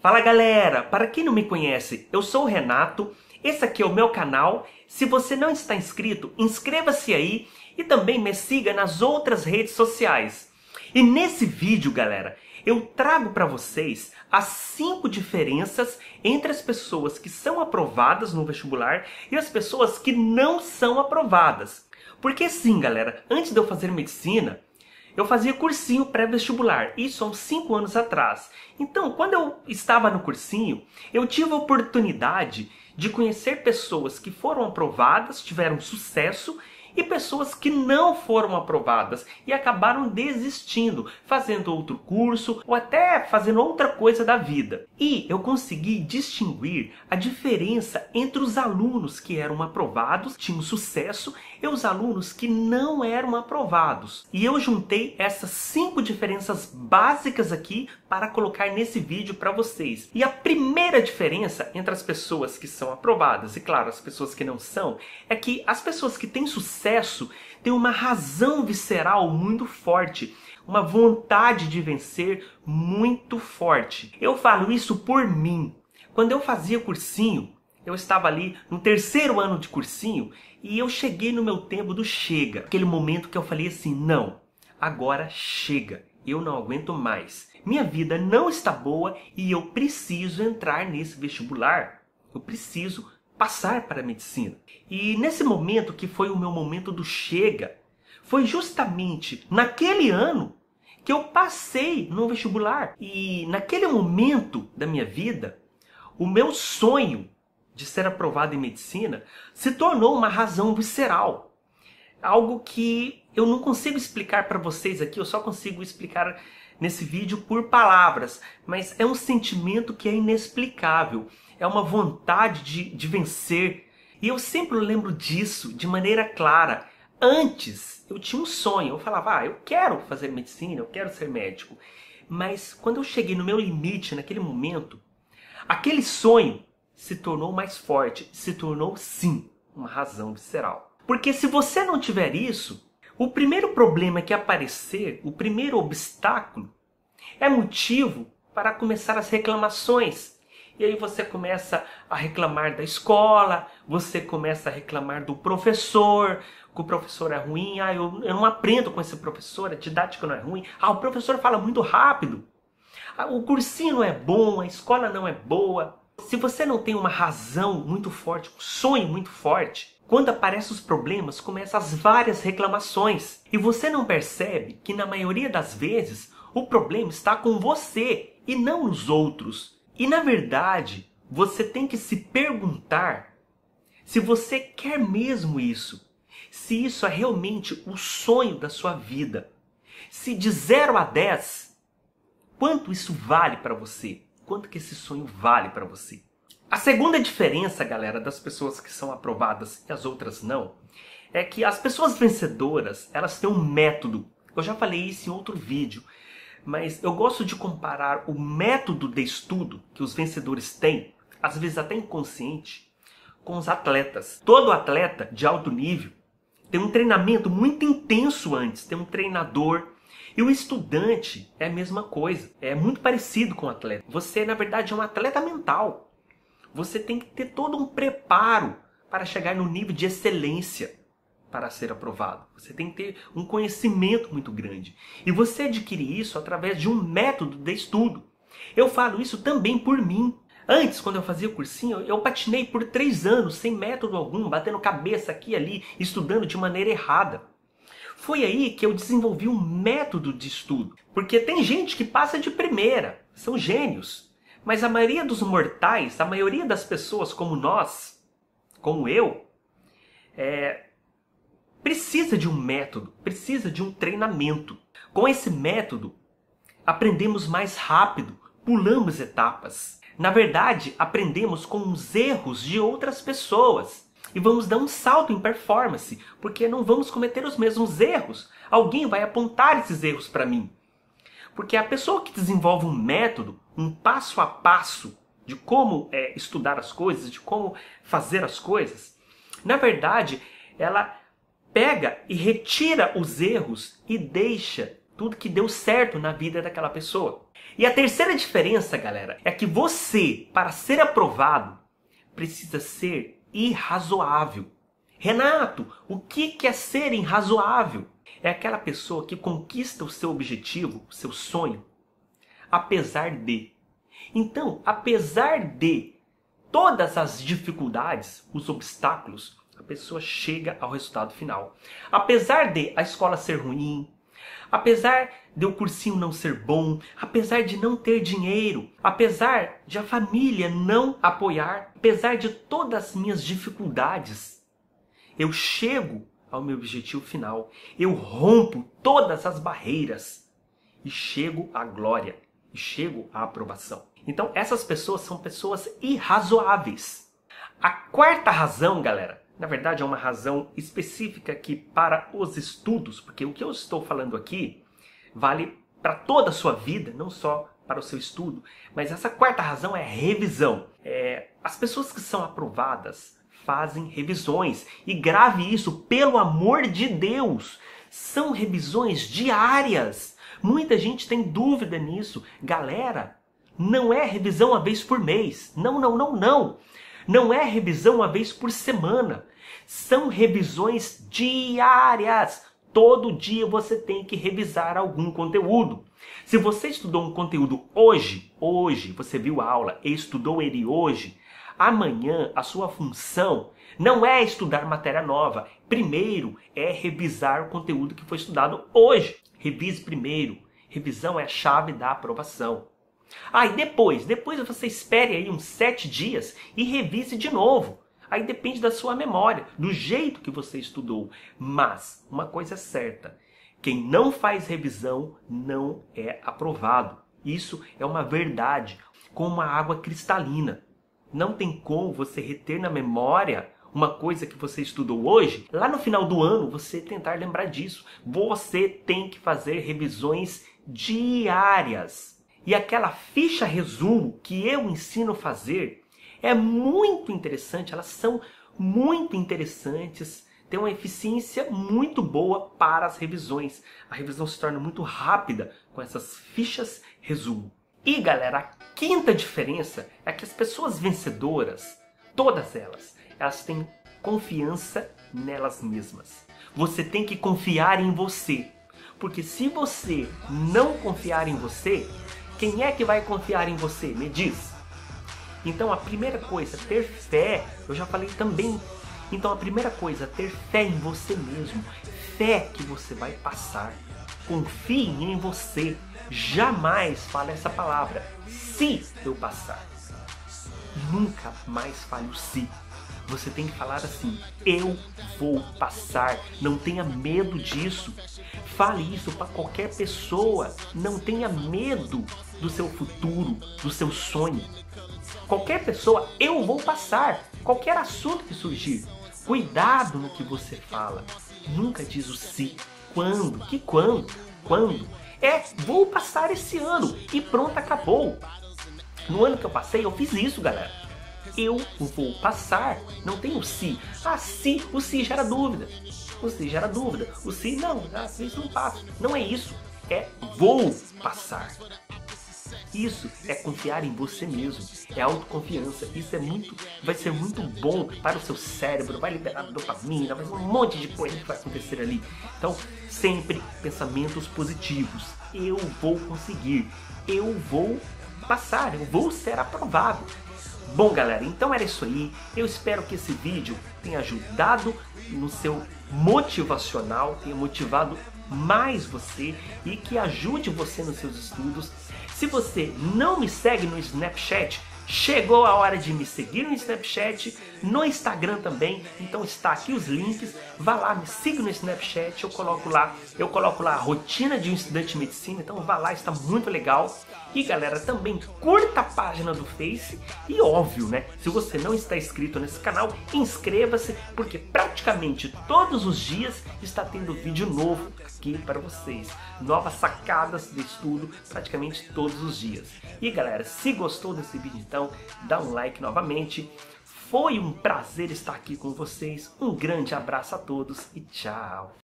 Fala galera, para quem não me conhece, eu sou o Renato, esse aqui é o meu canal. Se você não está inscrito, inscreva-se aí e também me siga nas outras redes sociais. E nesse vídeo, galera, eu trago para vocês as cinco diferenças entre as pessoas que são aprovadas no vestibular e as pessoas que não são aprovadas. Porque sim, galera, antes de eu fazer medicina, eu fazia cursinho pré-vestibular, isso há uns 5 anos atrás. Então, quando eu estava no cursinho, eu tive a oportunidade de conhecer pessoas que foram aprovadas, tiveram sucesso e pessoas que não foram aprovadas e acabaram desistindo, fazendo outro curso ou até fazendo outra coisa da vida. E eu consegui distinguir a diferença entre os alunos que eram aprovados, tinham sucesso, e os alunos que não eram aprovados. E eu juntei essas cinco diferenças básicas aqui para colocar nesse vídeo para vocês. E a primeira diferença entre as pessoas que são aprovadas e, claro, as pessoas que não são, é que as pessoas que têm sucesso têm uma razão visceral muito forte uma vontade de vencer muito forte. Eu falo isso por mim. Quando eu fazia cursinho, eu estava ali no terceiro ano de cursinho e eu cheguei no meu tempo do chega. Aquele momento que eu falei assim: não, agora chega, eu não aguento mais. Minha vida não está boa e eu preciso entrar nesse vestibular. Eu preciso passar para a medicina. E nesse momento que foi o meu momento do chega, foi justamente naquele ano que eu passei no vestibular. E naquele momento da minha vida, o meu sonho de ser aprovado em medicina se tornou uma razão visceral. Algo que eu não consigo explicar para vocês aqui, eu só consigo explicar nesse vídeo por palavras, mas é um sentimento que é inexplicável, é uma vontade de, de vencer. E eu sempre lembro disso de maneira clara. Antes eu tinha um sonho, eu falava, ah, eu quero fazer medicina, eu quero ser médico. Mas quando eu cheguei no meu limite naquele momento, aquele sonho se tornou mais forte, se tornou sim uma razão visceral. Porque se você não tiver isso, o primeiro problema que aparecer, o primeiro obstáculo, é motivo para começar as reclamações. E aí você começa a reclamar da escola, você começa a reclamar do professor, que o professor é ruim, ah, eu, eu não aprendo com esse professor, a didática não é ruim, ah, o professor fala muito rápido, ah, o cursinho não é bom, a escola não é boa. Se você não tem uma razão muito forte, um sonho muito forte, quando aparecem os problemas, começam as várias reclamações. E você não percebe que na maioria das vezes o problema está com você e não nos outros. E na verdade, você tem que se perguntar se você quer mesmo isso. Se isso é realmente o sonho da sua vida. Se de 0 a 10, quanto isso vale para você? quanto que esse sonho vale para você. A segunda diferença, galera, das pessoas que são aprovadas e as outras não, é que as pessoas vencedoras, elas têm um método. Eu já falei isso em outro vídeo, mas eu gosto de comparar o método de estudo que os vencedores têm, às vezes até inconsciente, com os atletas. Todo atleta de alto nível tem um treinamento muito intenso antes, tem um treinador, e o estudante é a mesma coisa, é muito parecido com o atleta. Você, na verdade, é um atleta mental. Você tem que ter todo um preparo para chegar no nível de excelência para ser aprovado. Você tem que ter um conhecimento muito grande. E você adquire isso através de um método de estudo. Eu falo isso também por mim. Antes, quando eu fazia o cursinho, eu patinei por três anos sem método algum, batendo cabeça aqui e ali, estudando de maneira errada. Foi aí que eu desenvolvi um método de estudo. Porque tem gente que passa de primeira, são gênios. Mas a maioria dos mortais, a maioria das pessoas como nós, como eu, é, precisa de um método, precisa de um treinamento. Com esse método, aprendemos mais rápido, pulamos etapas. Na verdade, aprendemos com os erros de outras pessoas e vamos dar um salto em performance, porque não vamos cometer os mesmos erros. Alguém vai apontar esses erros para mim. Porque a pessoa que desenvolve um método, um passo a passo de como é, estudar as coisas, de como fazer as coisas, na verdade, ela pega e retira os erros e deixa tudo que deu certo na vida daquela pessoa. E a terceira diferença, galera, é que você, para ser aprovado, precisa ser irrazoável. Renato, o que é ser irrazoável? É aquela pessoa que conquista o seu objetivo, o seu sonho, apesar de. Então, apesar de todas as dificuldades, os obstáculos, pessoa chega ao resultado final. Apesar de a escola ser ruim, apesar de o cursinho não ser bom, apesar de não ter dinheiro, apesar de a família não apoiar, apesar de todas as minhas dificuldades, eu chego ao meu objetivo final. Eu rompo todas as barreiras e chego à glória, e chego à aprovação. Então, essas pessoas são pessoas irrazoáveis. A quarta razão, galera, na verdade é uma razão específica aqui para os estudos, porque o que eu estou falando aqui vale para toda a sua vida, não só para o seu estudo. Mas essa quarta razão é revisão. É, as pessoas que são aprovadas fazem revisões. E grave isso, pelo amor de Deus! São revisões diárias. Muita gente tem dúvida nisso. Galera, não é revisão uma vez por mês. Não, não, não, não. Não é revisão uma vez por semana. São revisões diárias. Todo dia você tem que revisar algum conteúdo. Se você estudou um conteúdo hoje, hoje, você viu a aula e estudou ele hoje, amanhã a sua função não é estudar matéria nova. Primeiro é revisar o conteúdo que foi estudado hoje. Revise primeiro. Revisão é a chave da aprovação. Aí ah, depois, depois você espere aí uns sete dias e revise de novo. Aí depende da sua memória, do jeito que você estudou. Mas uma coisa é certa: quem não faz revisão não é aprovado. Isso é uma verdade, como uma água cristalina. Não tem como você reter na memória uma coisa que você estudou hoje, lá no final do ano você tentar lembrar disso. Você tem que fazer revisões diárias. E aquela ficha resumo que eu ensino a fazer é muito interessante, elas são muito interessantes, tem uma eficiência muito boa para as revisões. A revisão se torna muito rápida com essas fichas resumo. E galera, a quinta diferença é que as pessoas vencedoras, todas elas, elas têm confiança nelas mesmas. Você tem que confiar em você. Porque se você não confiar em você, quem é que vai confiar em você? Me diz. Então a primeira coisa, ter fé, eu já falei também. Então a primeira coisa, ter fé em você mesmo. Fé que você vai passar. Confie em você. Jamais fale essa palavra. Se eu passar. Nunca mais fale o se. Você tem que falar assim: eu vou passar. Não tenha medo disso. Fale isso para qualquer pessoa. Não tenha medo do seu futuro, do seu sonho. Qualquer pessoa, eu vou passar. Qualquer assunto que surgir. Cuidado no que você fala. Nunca diz o se. Quando? Que quando? Quando? É, vou passar esse ano. E pronto, acabou. No ano que eu passei, eu fiz isso, galera. Eu vou passar. Não tem o se. Ah, se. O se gera dúvida. O se gera dúvida. O se, não. Ah, isso não passa. Não é isso. É vou passar. Isso é confiar em você mesmo, é autoconfiança. Isso é muito, vai ser muito bom para o seu cérebro, vai liberar dopamina, vai um monte de coisa que vai acontecer ali. Então, sempre pensamentos positivos. Eu vou conseguir, eu vou passar, eu vou ser aprovado. Bom, galera, então era isso aí. Eu espero que esse vídeo tenha ajudado no seu motivacional, tenha motivado mais você e que ajude você nos seus estudos. Se você não me segue no Snapchat, Chegou a hora de me seguir no Snapchat, no Instagram também, então está aqui os links. Vá lá, me siga no Snapchat, eu coloco lá, eu coloco lá a rotina de um estudante de medicina, então vá lá, está muito legal. E galera, também curta a página do Face e óbvio, né? Se você não está inscrito nesse canal, inscreva-se, porque praticamente todos os dias está tendo vídeo novo aqui para vocês. Novas sacadas de estudo praticamente todos os dias. E galera, se gostou desse vídeo então, dá um like novamente. Foi um prazer estar aqui com vocês. Um grande abraço a todos e tchau!